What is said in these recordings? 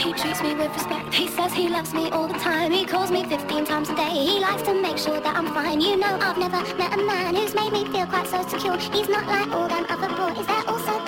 he treats me with respect. He says he loves me all the time. He calls me 15 times a day. He likes to make sure that I'm fine. You know, I've never met a man who's made me feel quite so secure. He's not like all them other boys. They're also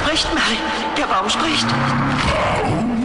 spricht, Mary. Der Baum spricht. Baum?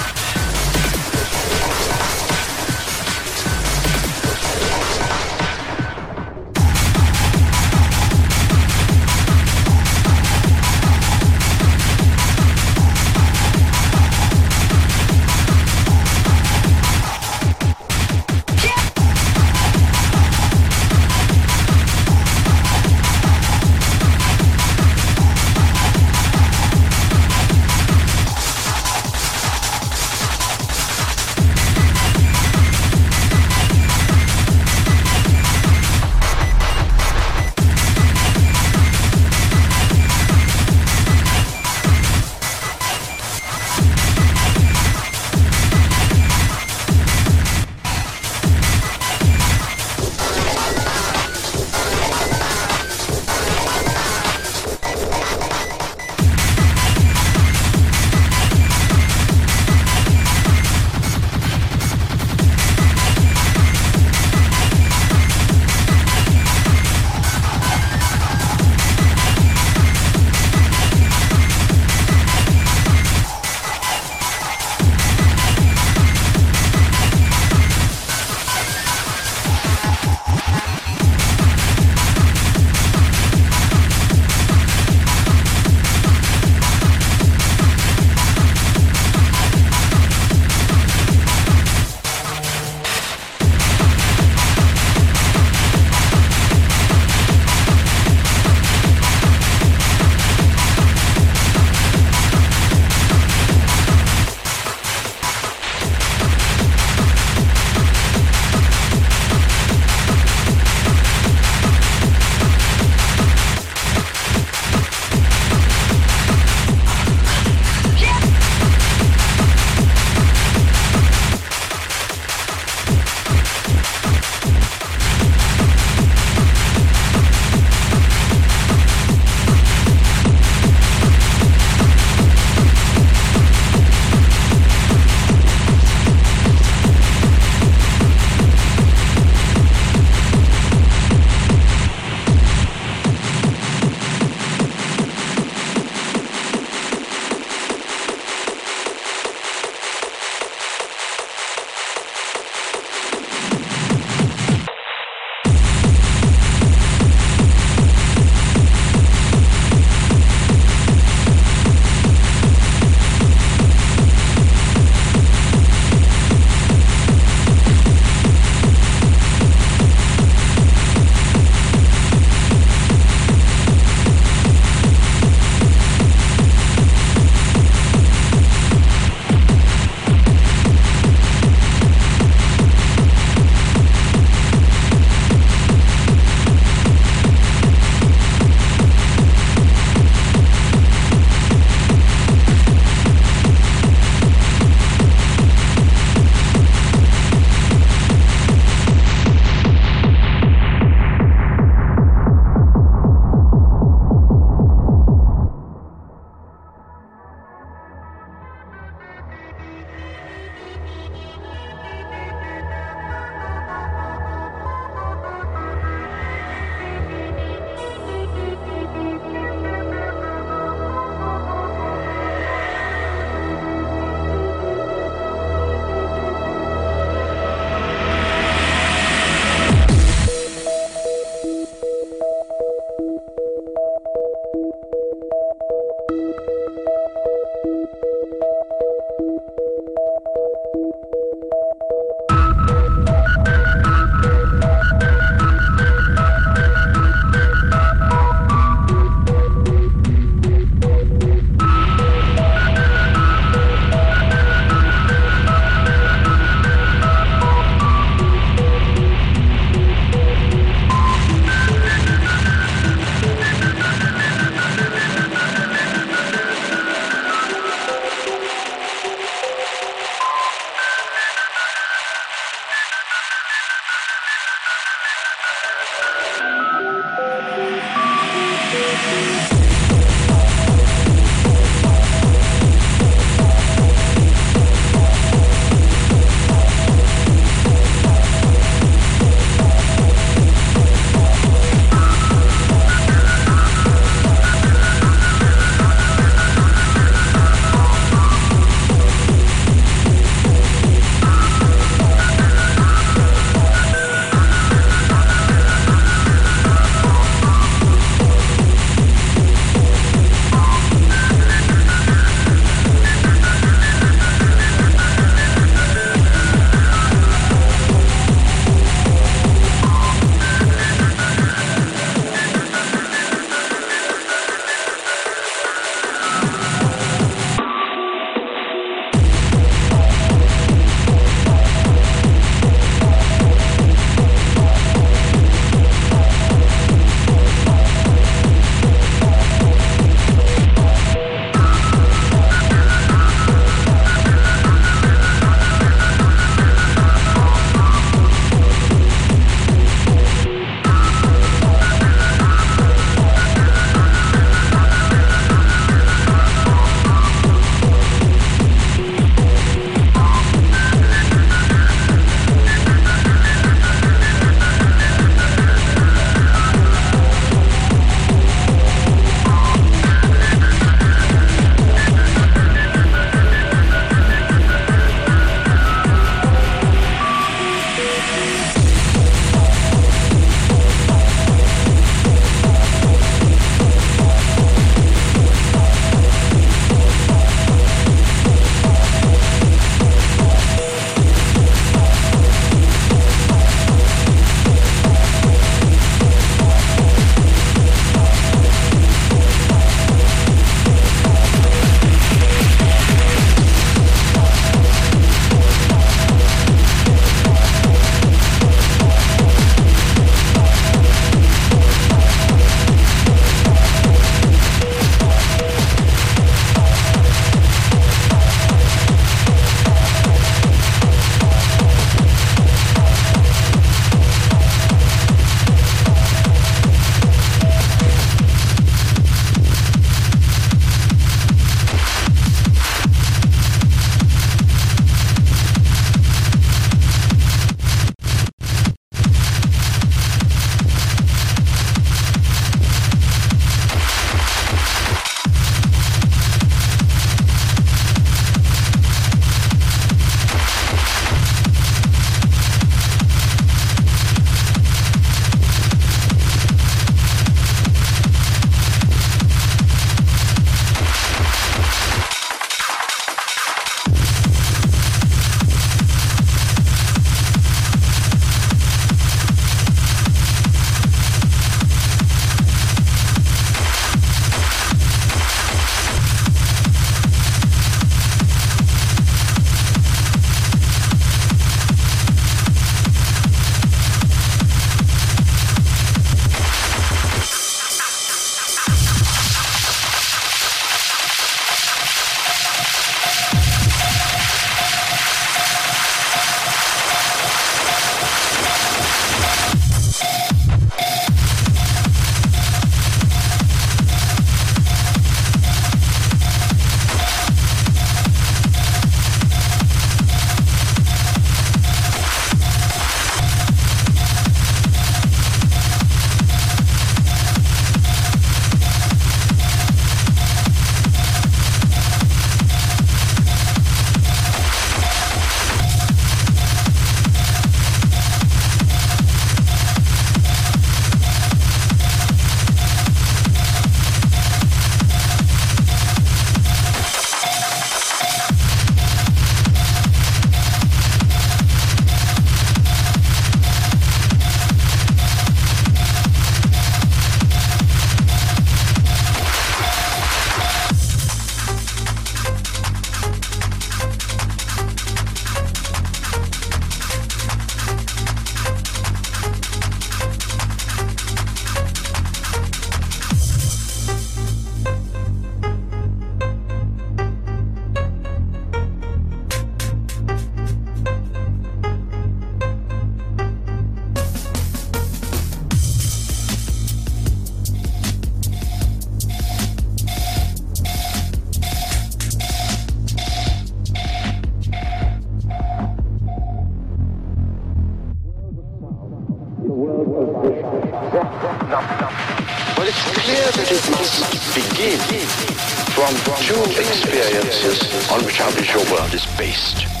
From two experiences on which our visual world is based.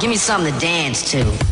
Give me something to dance to.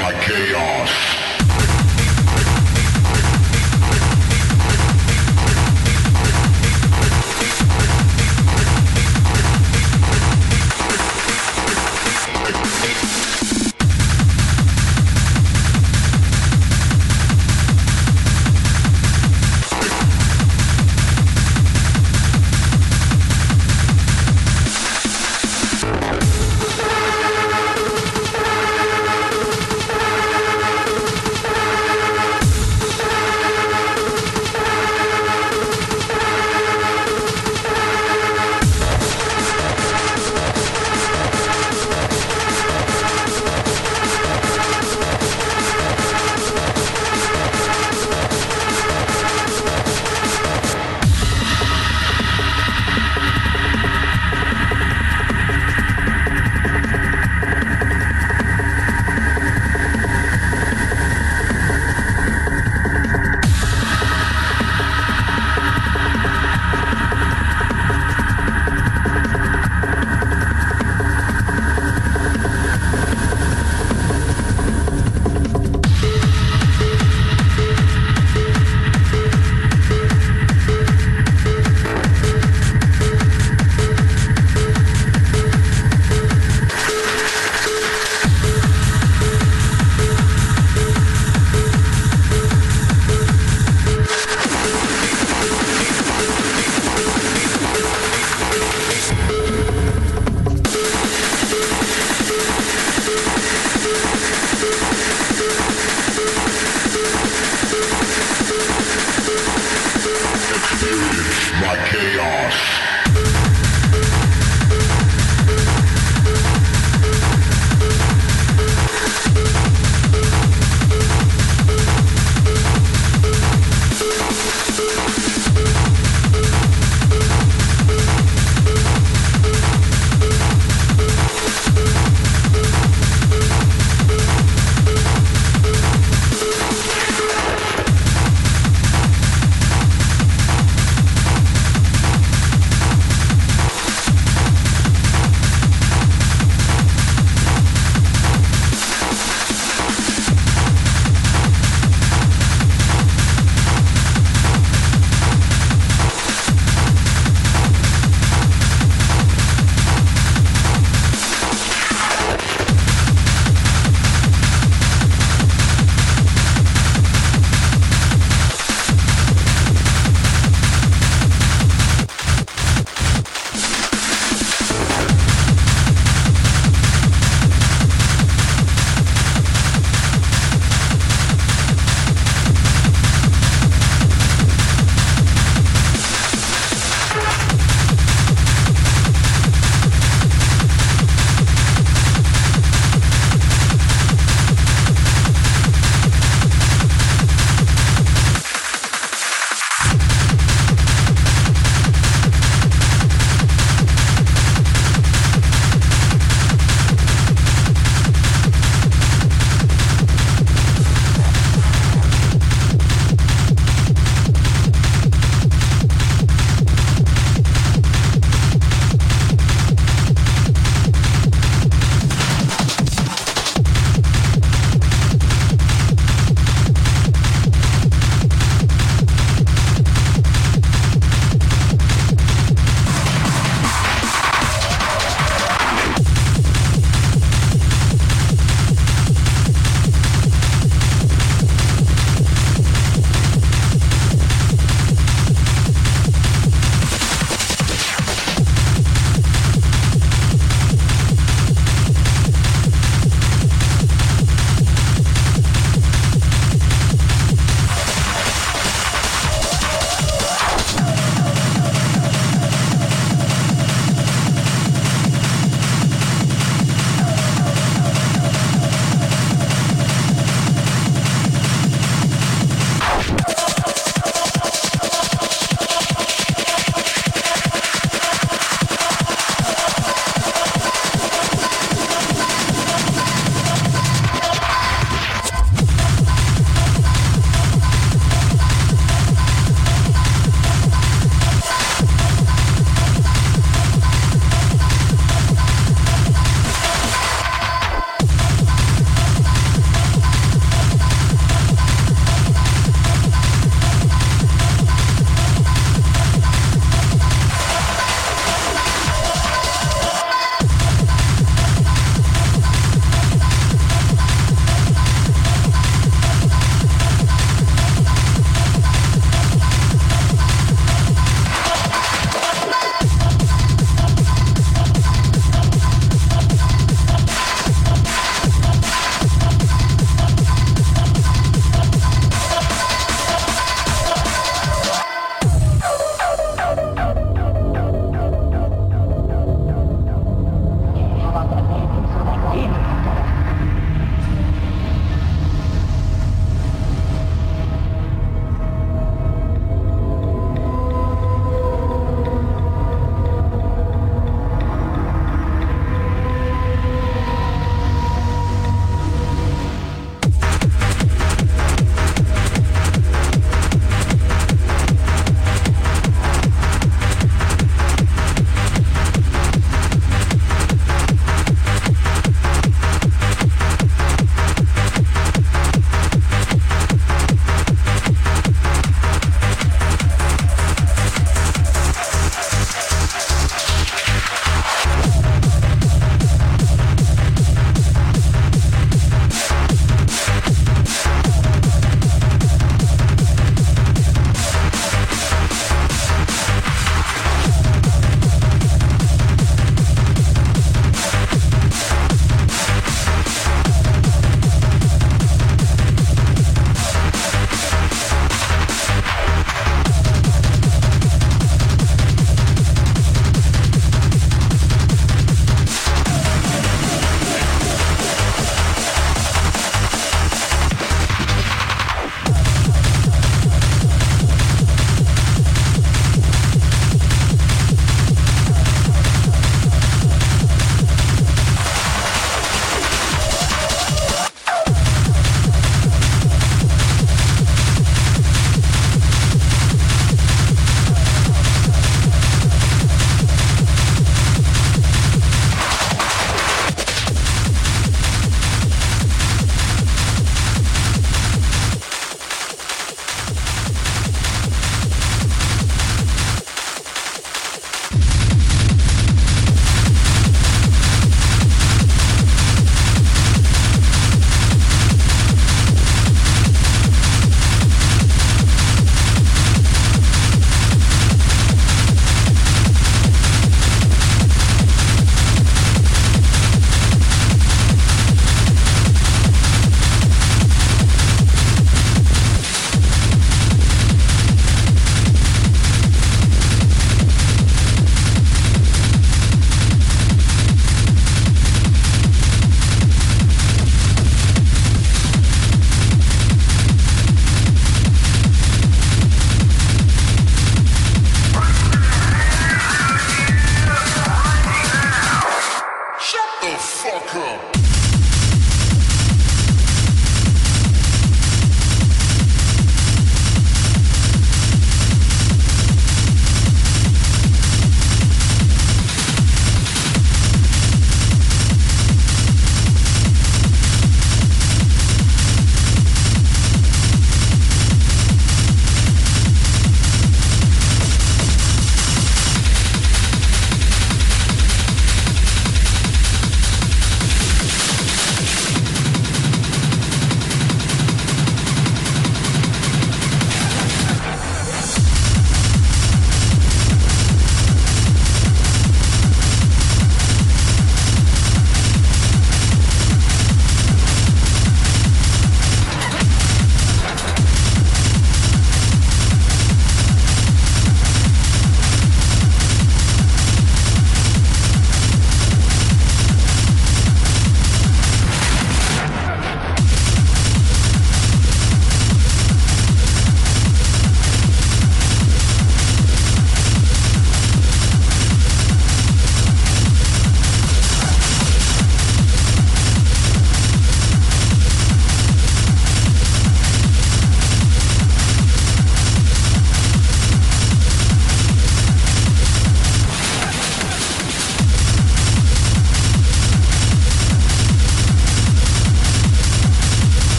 My chaos.